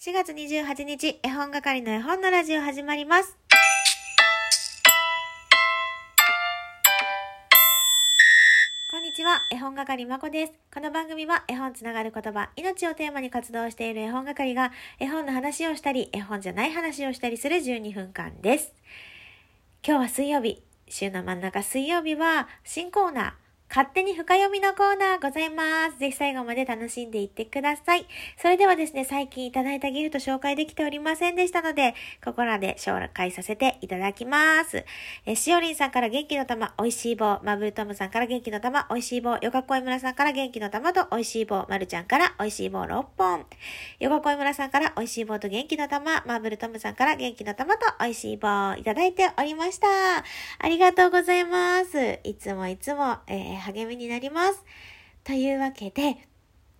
4月28日、絵本係の絵本のラジオ始まります。こんにちは、絵本係まこです。この番組は絵本つながる言葉、命をテーマに活動している絵本係が絵本の話をしたり、絵本じゃない話をしたりする12分間です。今日は水曜日、週の真ん中水曜日は新コーナー、勝手に深読みのコーナーございます。ぜひ最後まで楽しんでいってください。それではですね、最近いただいたギフト紹介できておりませんでしたので、ここらで紹介させていただきます。え、しおりんさんから元気の玉、おいしい棒、マブルトムさんから元気の玉、おいしい棒、よかこい村さんから元気の玉とおいしい棒、まるちゃんからおいしい棒6本。よかこい村さんからおいしい棒と元気の玉、マーブルトムさんから元気の玉とおいしい棒いただいておりました。ありがとうございます。いつもいつも、えー励みになります。というわけで、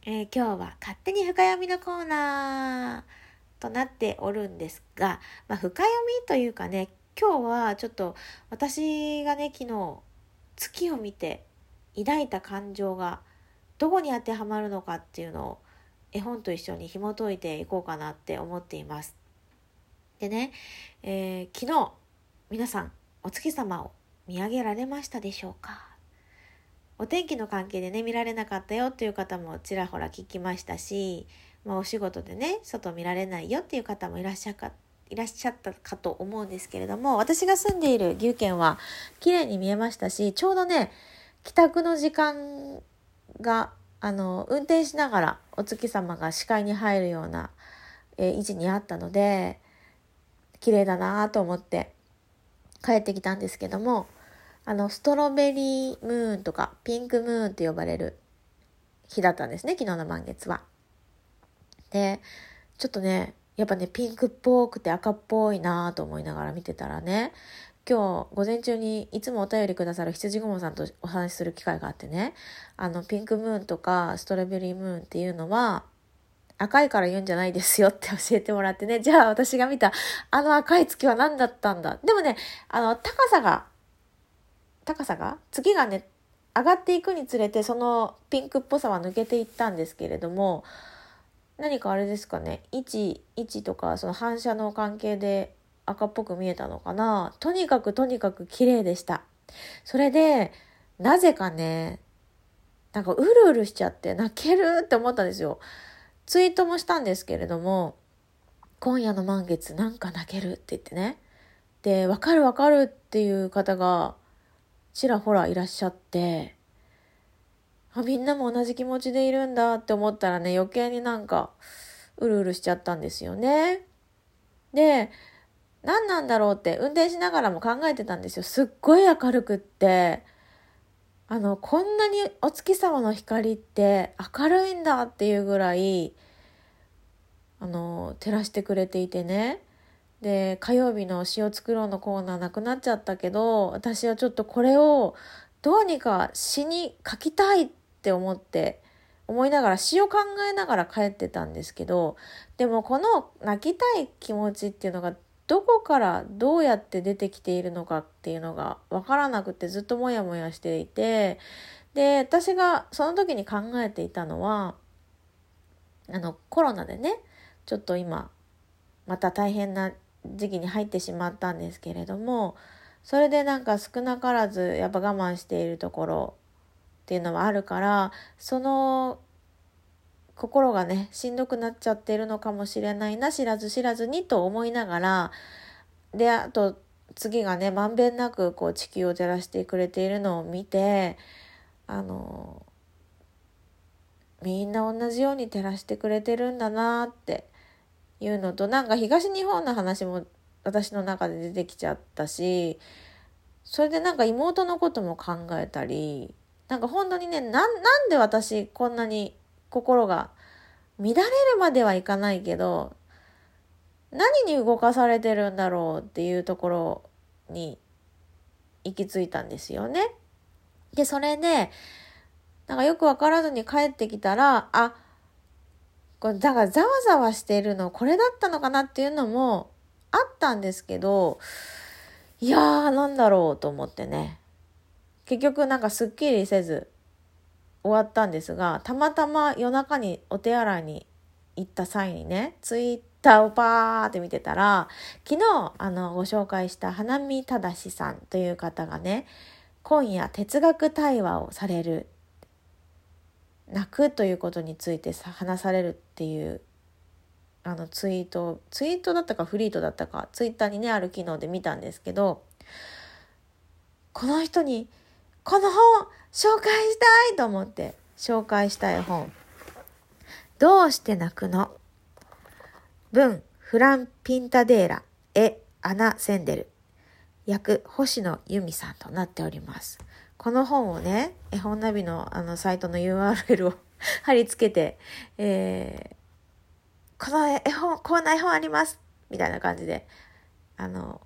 えー今日は勝手に深読みのコーナーとなっておるんですが、まあ、深読みというかね、今日はちょっと私がね、昨日月を見て抱いた感情がどこに当てはまるのかっていうのを絵本と一緒に紐解いていこうかなって思っています。でね、えー昨日皆さんお月様を見上げられましたでしょうか？お天気の関係でね見られなかったよっていう方もちらほら聞きましたし、まあ、お仕事でね外見られないよっていう方もいらっしゃかいらっしゃったかと思うんですけれども私が住んでいる岐阜県は綺麗に見えましたしちょうどね帰宅の時間があの運転しながらお月様が視界に入るような、えー位置にあったので綺麗だなと思って帰ってきたんですけどもあのストロベリームーンとかピンクムーンと呼ばれる日だったんですね昨日の満月は。でちょっとねやっぱねピンクっぽくて赤っぽいなと思いながら見てたらね今日午前中にいつもお便りくださる羊雲さんとお話しする機会があってねあのピンクムーンとかストロベリームーンっていうのは赤いから言うんじゃないですよって教えてもらってねじゃあ私が見たあの赤い月は何だったんだでもねあの高さが高さが月がね上がっていくにつれてそのピンクっぽさは抜けていったんですけれども何かあれですかね。位置位置とかその反射の関係で赤っぽく見えたのかな。とにかくとにかく綺麗でした。それでなぜかねなんかうるうるしちゃって泣けるって思ったんですよ。ツイートもしたんですけれども今夜の満月なんか泣けるって言ってね。でわかるわかるっていう方がちらほらいらっしゃってあみんなも同じ気持ちでいるんだって思ったらね余計になんかうるうるしちゃったんですよね。で何なんだろうって運転しながらも考えてたんですよ。すっごい明るくってあのこんなにお月様の光って明るいんだっていうぐらいあの照らしてくれていてねで火曜日の詩を作ろうのコーナーなくなっちゃったけど私はちょっとこれをどうにか詩に書きたいって思って思いながら詩を考えながら帰ってたんですけどでもこの泣きたい気持ちっていうのがどこからどうやって出てきているのかっていうのが分からなくてずっとモヤモヤしていてで私がその時に考えていたのはあのコロナでねちょっと今また大変な時期に入ってしまったんですけれどもそれでなんか少なからずやっぱ我慢しているところっていうのはあるからその心がねしんどくなっちゃってるのかもしれないな知らず知らずにと思いながらであと次がねまんべんなくこう地球を照らしてくれているのを見てあのみんな同じように照らしてくれてるんだなっていうのとなんか東日本の話も私の中で出てきちゃったしそれでなんか妹のことも考えたりなんか本当にねなんなんで私こんなに心が乱れるまではいかないけど何に動かされてるんだろうっていうところに行き着いたんですよね。でそれでなんかよくわからずに帰ってきたらあこれだからざわざわしているのこれだったのかなっていうのもあったんですけどいやーなんだろうと思ってね結局なんかすっきりせず終わったんですがたまたま夜中にお手洗いに行った際にねツイッターをパーって見てたら、昨日、あの、ご紹介した花見正さんという方がね、今夜哲学対話をされる。泣くということについてさ話されるっていうあのツイートツイートだったかフリートだったかツイッターにねある機能で見たんですけどこの人にこの本紹介したいと思って紹介したい本「どうして泣くの?」文フラン・ピンタデーラ絵アナ・センデル役星野由美さんとなっております。この本をね絵本ナビのあのサイトの URL を 貼り付けて、えー、この絵本こんな絵本ありますみたいな感じであの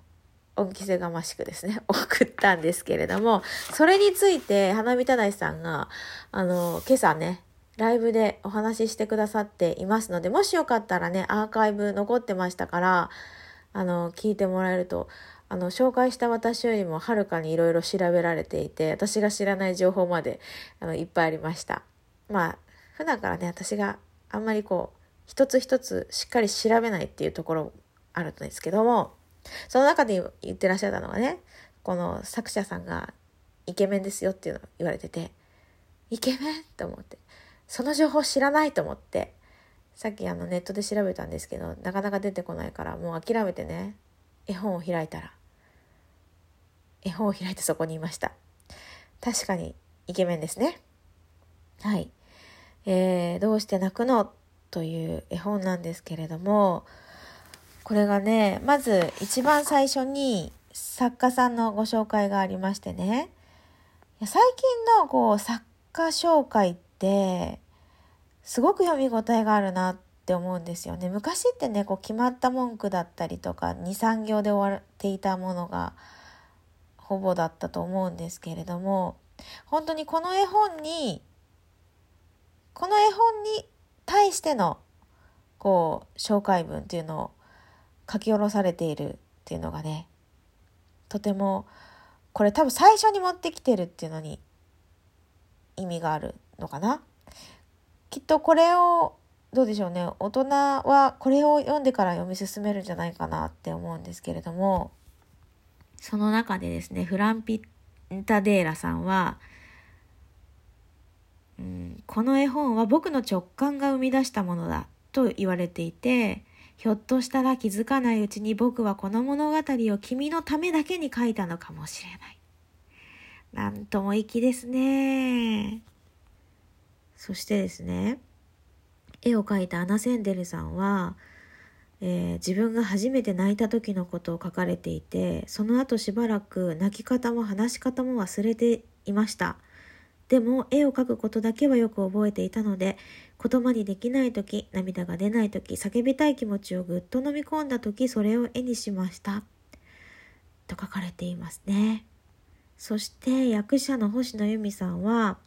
恩着せがましくですね、送ったんですけれども、それについて、花見忠さんが、あの、今朝ね、ライブでお話ししてくださっていますので、もしよかったらね、アーカイブ残ってましたから、あの、聞いてもらえると、あの、紹介した私よりもはるかにいろいろ調べられていて、私が知らない情報まで、あの、いっぱいありました。まあ、普段からね、私があんまりこう、一つ一つしっかり調べないっていうところあるんですけども、その中で言ってらっしゃったのがね、この作者さんがイケメンですよっていうのを言われてて、イケメン？と思って、その情報知らないと思って、さっきあのネットで調べたんですけど、なかなか出てこないからもう諦めてね、絵本を開いたら、絵本を開いてそこにいました。確かにイケメンですね。はい。えー、どうして泣くの？という絵本なんですけれども、これがね、まず一番最初に作家さんのご紹介がありましてね、最近のこう作家紹介ってすごく読み応えがあるなって思うんですよね。昔ってね、こう決まった文句だったりとか2、3行で終わっていたものがほぼだったと思うんですけれども、本当にこの絵本に、この絵本に対してのこう紹介文っていうのを書き下ろされているっていうのがねとてもこれ多分最初に持ってきてるっていうのに意味があるのかな。きっとこれをどうでしょうね大人はこれを読んでから読み進めるんじゃないかなって思うんですけれどもその中でですねフランピンタデーラさんは、うん、この絵本は僕の直感が生み出したものだと言われていてひょっとしたら気づかないうちに僕はこの物語を君のためだけに書いたのかもしれない。なんとも粋ですね。そしてですね、絵を描いたアナ・センデルさんは、えー、自分が初めて泣いた時のことを書かれていて、その後しばらく泣き方も話し方も忘れていました。でも絵を描くことだけはよく覚えていたので言葉にできない時涙が出ない時叫びたい気持ちをぐっと飲み込んだ時それを絵にしましたと書かれていますねそして役者の星野由美さんは、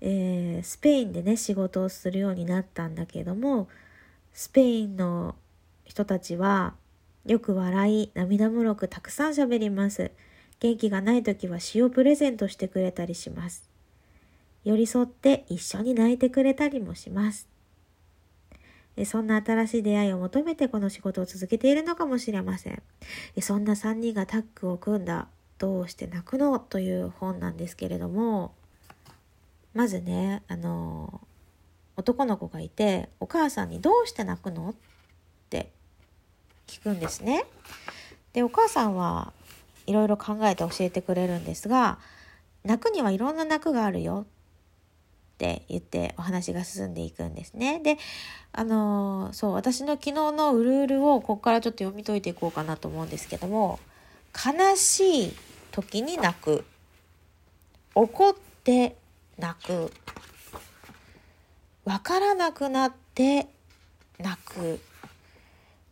えー、スペインでね仕事をするようになったんだけどもスペインの人たちはよく笑い涙もろくたくさん喋ります元気がない時は詩をプレゼントしてくれたりします寄り添って一緒に泣いてくれたりもします。そんな新しい出会いを求めてこの仕事を続けているのかもしれません。そんな3人がタッグを組んだどうして泣くの？という本なんですけれども、まずね、あの、男の子がいて、お母さんにどうして泣くの？っ聞くんですね。で、お母さんはいろいろ考えて教えてくれるんですが、泣くにはいろんな泣くがあるよって言ってお話が進んでいくんですね。で、あの、そう、私の昨日のうるうるをここからちょっと読み解いていこうかなと思うんですけども、悲しい時に泣く。怒って泣く。わからなくなって泣く。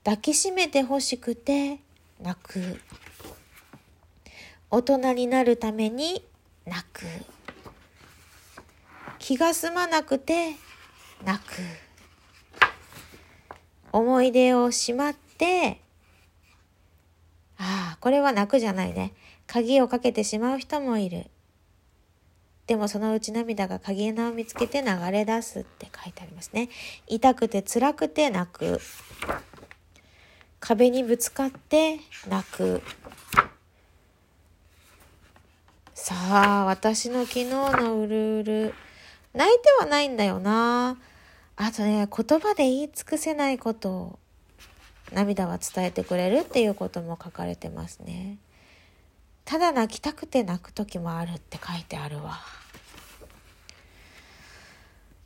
抱きしめてほしくて泣く。大人になるために泣く。気が済まなくて泣く。思い出をしまって、ああ、これは泣くじゃないね。鍵をかけてしまう人もいる。でもそのうち涙が鍵穴を見つけて流れ出すって書いてありますね。痛くて辛くて泣く。壁にぶつかって泣く。さあ、私の昨日のうるうる。泣いてはないんだよな。あとね、言葉で言い尽くせないことを涙は伝えてくれるっていうことも書かれてますね。ただ泣きたくて泣く時もあるって書いてあるわ。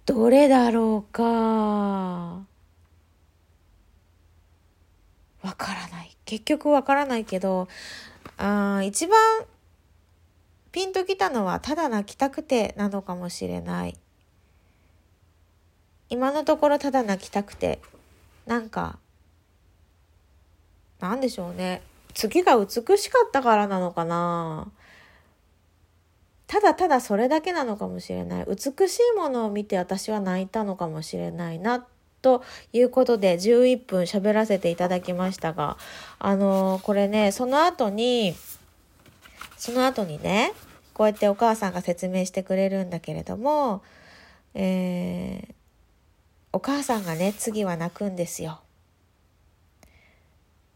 どれだろうか。わからない。結局わからないけど、あ一番ピンときたのはただ泣きたくてなのかもしれない。今のところただ泣きたくて、なんかなんでしょうね。次が美しかったからなのかなただただそれだけなのかもしれない。美しいものを見て私は泣いたのかもしれないなっ、ということで11分喋らせていただきましたが、あのー、これね、その後に、その後にね、こうやってお母さんが説明してくれるんだけれども、えー、お母さんがね、次は泣くんですよ。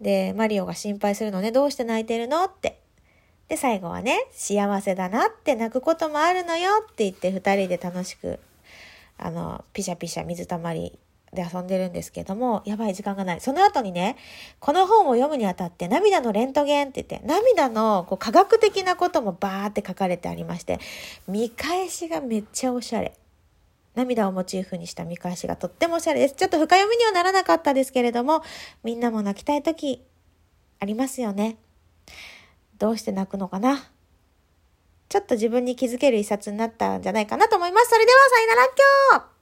で、マリオが心配するのね、どうして泣いてるのって。で、最後はね、幸せだなって泣くこともあるのよって言って二人で楽しく、あの、ピシャピシャ水たまりで遊んでるんですけども、やばい時間がない。その後にね、この本を読むにあたって涙のレントゲンって言って、涙のこう科学的なこともバーって書かれてありまして、見返しがめっちゃおしゃれ。涙をモチーフにした見返しがとってもおしゃれです。ちょっと深読みにはならなかったですけれども、みんなも泣きたい時ありますよね。どうして泣くのかなちょっと自分に気づける一冊になったんじゃないかなと思います。それではさよなら今日